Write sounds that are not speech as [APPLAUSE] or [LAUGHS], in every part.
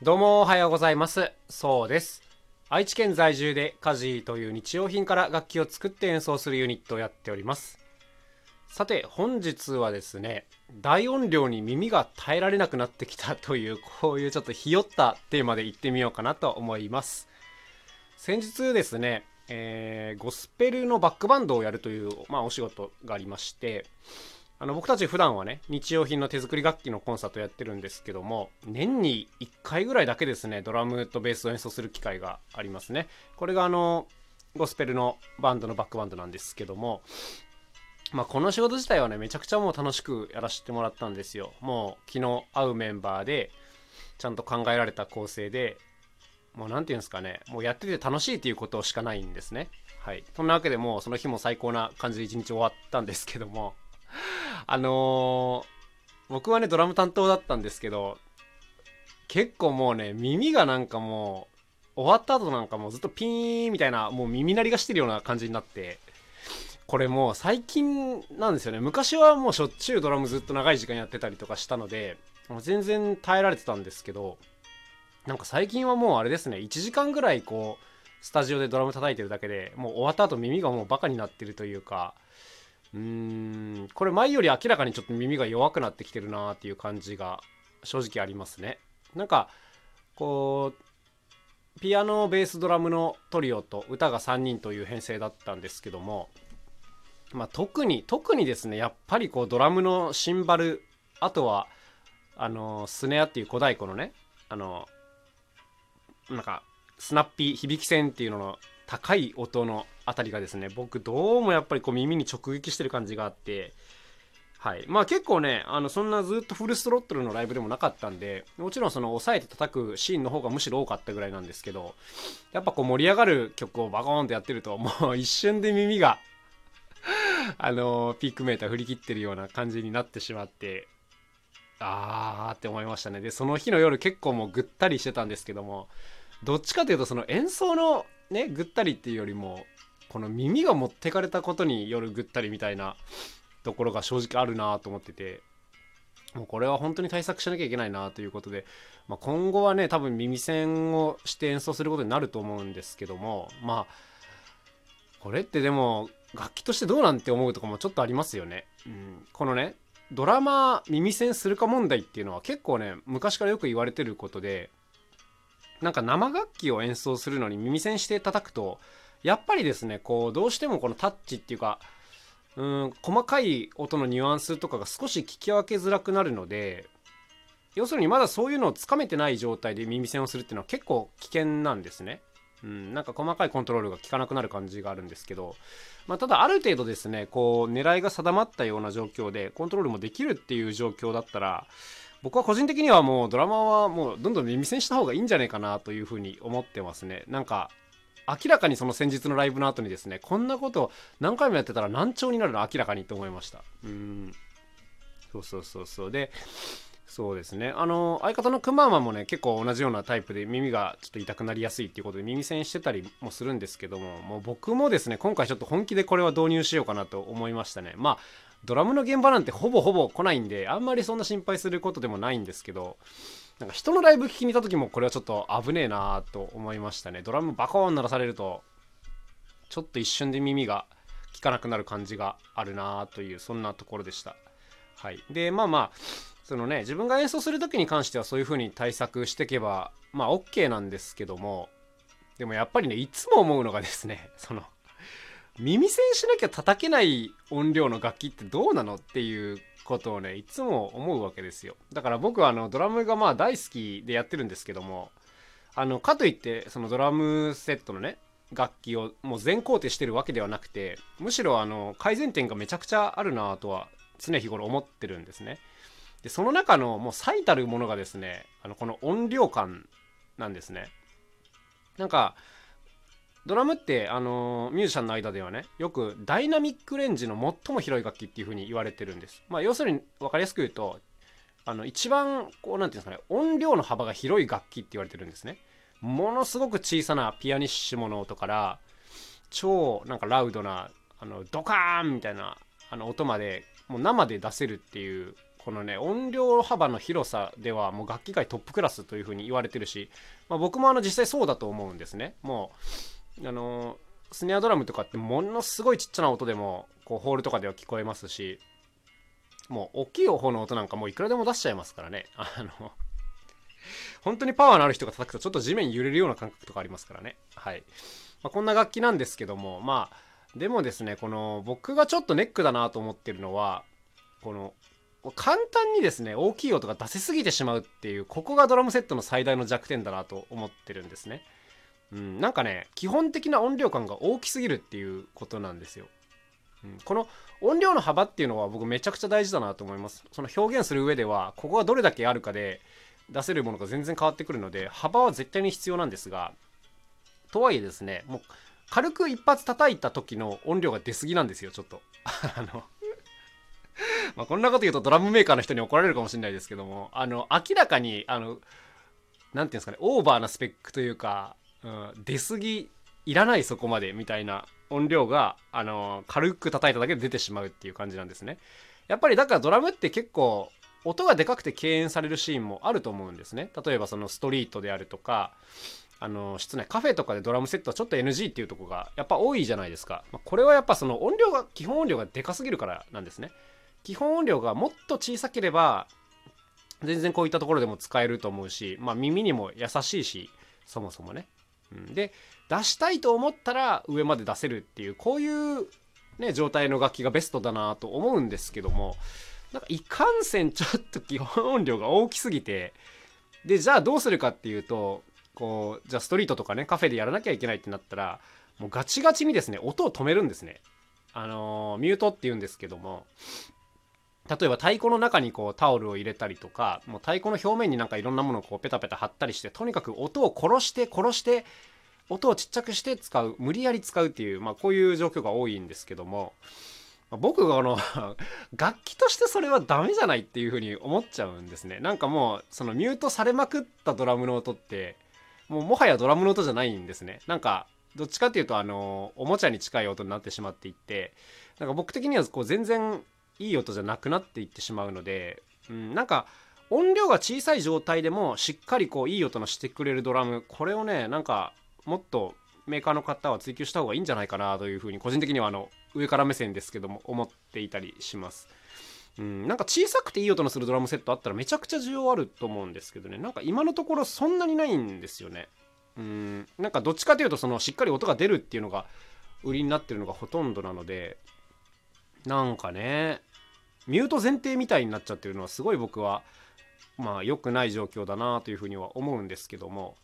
どうもおはようございます。そうです。愛知県在住でカジーという日用品から楽器を作って演奏するユニットをやっております。さて本日はですね、大音量に耳が耐えられなくなってきたというこういうちょっとひよったテーマでいってみようかなと思います。先日ですね、えーゴスペルのバックバンドをやるという、まあ、お仕事がありまして、あの僕たち普段はね日用品の手作り楽器のコンサートやってるんですけども年に1回ぐらいだけですねドラムとベースを演奏する機会がありますね。これがあのゴスペルのバンドのバックバンドなんですけどもまあこの仕事自体はねめちゃくちゃもう楽しくやらせてもらったんですよ。もう昨日会うメンバーでちゃんと考えられた構成でもう何て言うんですかねもうやってて楽しいっていうことしかないんですね。はい。そんなわけでもうその日も最高な感じで一日終わったんですけどもあのー僕はねドラム担当だったんですけど結構もうね耳がなんかもう終わった後なんかもうずっとピーンみたいなもう耳鳴りがしてるような感じになってこれもう最近なんですよね。昔はもうしょっちゅうドラムずっと長い時間やってたりとかしたのでもう全然耐えられてたんですけどなんか最近はもうあれですね。1時間ぐらいこうスタジオでドラム叩いてるだけでもう終わった後耳がもうバカになってるというかうん。これ前より明らかにちょっと耳が弱くなってきてるなっていう感じが正直ありますね。なんかこうピアノベースドラムのトリオと歌が3人という編成だったんですけどもまあ特に特にですねやっぱりこうドラムのシンバルあとはあのスネアっていう小太鼓のねあのなんかスナッピー響き線っていうのの高い音のあたりがですね僕どうもやっぱりこう耳に直撃してる感じがあってはい。まあ結構ねあのそんなずっとフルストロットルのライブでもなかったんでもちろんその抑えて叩くシーンの方がむしろ多かったぐらいなんですけどやっぱこう盛り上がる曲をバコーンってやってるともう [LAUGHS] 一瞬で耳が [LAUGHS] あのピークメーター振り切ってるような感じになってしまってあーって思いましたね。でその日の夜結構もうぐったりしてたんですけどもどっちかというとその演奏のねぐったりっていうよりもこの耳が持ってかれたことによるぐったりみたいなところが正直あるなと思っててもうこれは本当に対策しなきゃいけないなということで、まあ、今後はね多分耳栓をして演奏することになると思うんですけどもまあこれってでも楽器としてどうなんて思うとこもちょっとありますよね。うん、このねドラマ耳栓するか問題っていうのは結構ね昔からよく言われてることでなんか生楽器を演奏するのに耳栓して叩くとやっぱりですねこうどうしてもこのタッチっていうかうん細かい音のニュアンスとかが少し聞き分けづらくなるので要するにまだそういうのをつかめてない状態で耳栓をするっていうのは結構危険なんですね。うん、なんか細かいコントロールが効かなくなる感じがあるんですけど、まあ、ただある程度ですねこう狙いが定まったような状況でコントロールもできるっていう状況だったら僕は個人的にはもうドラマはもうどんどん耳栓した方がいいんじゃないかなというふうに思ってますね。なんか明らかにその先日のライブの後にですねこんなこと何回もやってたら難聴になるの明らかにと思いました。うん。そうそうそうそう。でそうですね。あの相方のくままもね結構同じようなタイプで耳がちょっと痛くなりやすいっていうことで耳栓してたりもするんですけどももう僕もですね今回ちょっと本気でこれは導入しようかなと思いましたね。まあドラムの現場なんてほぼほぼ来ないんであんまりそんな心配することでもないんですけどなんか人のライブ聞きに行った時もこれはちょっと危ねえなと思いましたね。ドラムバコーン鳴らされるとちょっと一瞬で耳が聞かなくなる感じがあるなというそんなところでした。はい。でまあまあそのね自分が演奏する時に関してはそういう風に対策していけばまあ OK なんですけどもでもやっぱりねいつも思うのがですねその耳栓しなきゃ叩けない音量の楽器ってどうなのっていうことをねいつも思うわけですよ。だから僕はあのドラムがまあ大好きでやってるんですけどもあのかといってそのドラムセットのね楽器をもう全肯定してるわけではなくてむしろあの改善点がめちゃくちゃあるなとは常日頃思ってるんですね。でその中のもう最たるものがですねあのこの音量感なんですね。なんかドラムってあのミュージシャンの間ではねよくダイナミックレンジの最も広い楽器っていう風に言われてるんです。まあ要するに分かりやすく言うとあの一番こうなんていうんですかね音量の幅が広い楽器って言われてるんですね。ものすごく小さなピアニッシモの音から超なんかラウドなあのドカーンみたいなあの音までもう生で出せるっていうここのね音量幅の広さではもう楽器界トップクラスというふうに言われてるし、まあ、僕もあの実際そうだと思うんですね。もうあのスネアドラムとかってものすごいちっちゃな音でもこうホールとかでは聞こえますしもう大きい方の音なんかもういくらでも出しちゃいますからね。[LAUGHS] あの本当にパワーのある人が叩くとちょっと地面揺れるような感覚とかありますからね。はい、まあ、こんな楽器なんですけどもまあでもですねこの僕がちょっとネックだなと思ってるのはこの簡単にですね大きい音が出せすぎてしまうっていうここがドラムセットの最大の弱点だなと思ってるんですね。うん、なんかね基本的な音量感が大きすぎるっていうことなんですよ。うん、この音量の幅っていうのは僕めちゃくちゃ大事だなと思います。その表現する上ではここがどれだけあるかで出せるものが全然変わってくるので幅は絶対に必要なんですがとはいえですねもう軽く一発叩いた時の音量が出過ぎなんですよちょっと。[LAUGHS] あのま、こんなこと言うとドラムメーカーの人に怒られるかもしれないですけども、あの、明らかに、あの、なんていうんですかね、オーバーなスペックというか、うん、出過ぎ、いらないそこまでみたいな音量が、あの、軽く叩いただけで出てしまうっていう感じなんですね。やっぱりだからドラムって結構、音がでかくて敬遠されるシーンもあると思うんですね。例えばそのストリートであるとか、あの室内カフェとかでドラムセットはちょっと NG っていうとこがやっぱ多いじゃないですか、まあ、これはやっぱその音量が基本音量がでかすぎるからなんですね基本音量がもっと小さければ全然こういったところでも使えると思うし、まあ、耳にも優しいしそもそもね、で出したいと思ったら上まで出せるっていうこういうね状態の楽器がベストだなと思うんですけどもなんかいかんせんちょっと基本音量が大きすぎてでじゃあどうするかっていうとこうじゃあストリートとかねカフェでやらなきゃいけないってなったらもうガチガチにですね音を止めるんですね。あのー、ミュートって言うんですけども例えば太鼓の中にこうタオルを入れたりとかもう太鼓の表面になんかいろんなものをこうペタペタ貼ったりしてとにかく音を殺して殺して音をちっちゃくして使う無理やり使うっていう、まあ、こういう状況が多いんですけども、ま、僕があの [LAUGHS] 楽器としてそれはダメじゃないっていうふうに思っちゃうんですね。なんかもうそのミュートされまくったドラムの音ってもうもはやドラムの音じゃないんですね。なんかどっちかっていうとあのおもちゃに近い音になってしまっていってなんか僕的にはこう全然いい音じゃなくなっていってしまうので、うん、なんか音量が小さい状態でもしっかりこういい音のしてくれるドラムこれをねなんかもっとメーカーの方は追求した方がいいんじゃないかなというふうに個人的にはあの上から目線ですけども思っていたりします。うん、なんか小さくていい音のするドラムセットあったらめちゃくちゃ需要あると思うんですけどねなんか今のところそんなにないんですよね。うんなんかどっちかというとそのしっかり音が出るっていうのが売りになってるのがほとんどなのでなんかねミュート前提みたいになっちゃってるのはすごい僕はまあ良くない状況だなというふうには思うんですけども、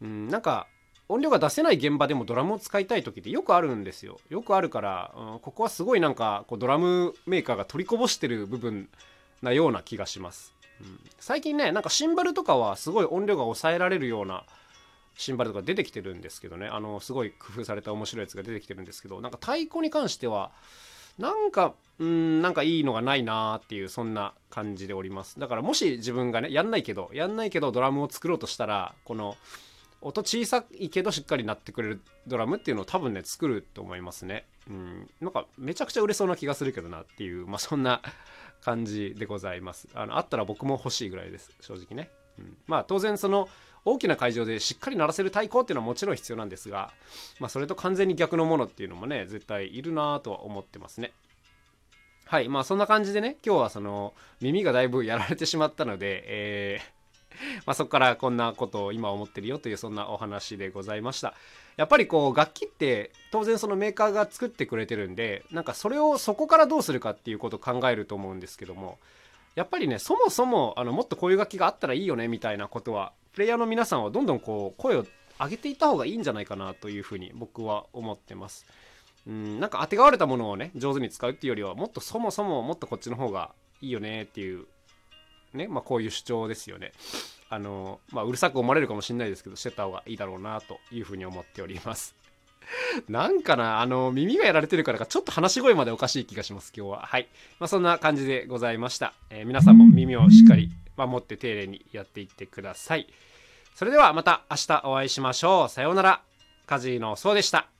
うん、なんか音量が出せない現場でもドラムを使いたい時ってよくあるんですよ。よくあるから、うん、ここはすごいなんかこうドラムメーカーが取りこぼしてる部分なような気がします、うん、最近ねなんかシンバルとかはすごい音量が抑えられるようなシンバルとか出てきてるんですけどね。あのすごい工夫された面白いやつが出てきてるんですけどなんか太鼓に関してはなんかうんなんかいいのがないなーっていうそんな感じでおります。だからもし自分がねやんないけどやんないけどドラムを作ろうとしたらこの音小さいけどしっかり鳴ってくれるドラムっていうのを多分ね作ると思いますね。うんなんかめちゃくちゃ売れそうな気がするけどなっていうまあそんな感じでございます。あのあったら僕も欲しいぐらいです正直ね、うん、まあ当然その大きな会場でしっかり鳴らせる太鼓っていうのはもちろん必要なんですが、まあ、それと完全に逆のものっていうのもね絶対いるなとは思ってますね。はいまあそんな感じでね今日はその耳がだいぶやられてしまったのでえー [LAUGHS] まあ、そこからこんなことを今思ってるよというそんなお話でございました。やっぱりこう楽器って当然そのメーカーが作ってくれてるんでなんかそれをそこからどうするかっていうことを考えると思うんですけどもやっぱりねそもそもあのもっとこういう楽器があったらいいよねみたいなことはプレイヤーの皆さんはどんどんこう声を上げていった方がいいんじゃないかなというふうに僕は思ってます。うんなんかあてがわれたものをね上手に使うっていうよりはもっとそもそももっとこっちの方がいいよねっていうねまあこういう主張ですよね。あのまあうるさく思われるかもしれないですけどしてた方がいいだろうなというふうに思っております。[LAUGHS] なんかな、あの、耳がやられてるからか、ちょっと話し声までおかしい気がします、今日は。はい。まあ、そんな感じでございました。えー、皆さんも耳をしっかり守って丁寧にやっていってください。それではまた明日お会いしましょう。さようなら。カジーのそうでした。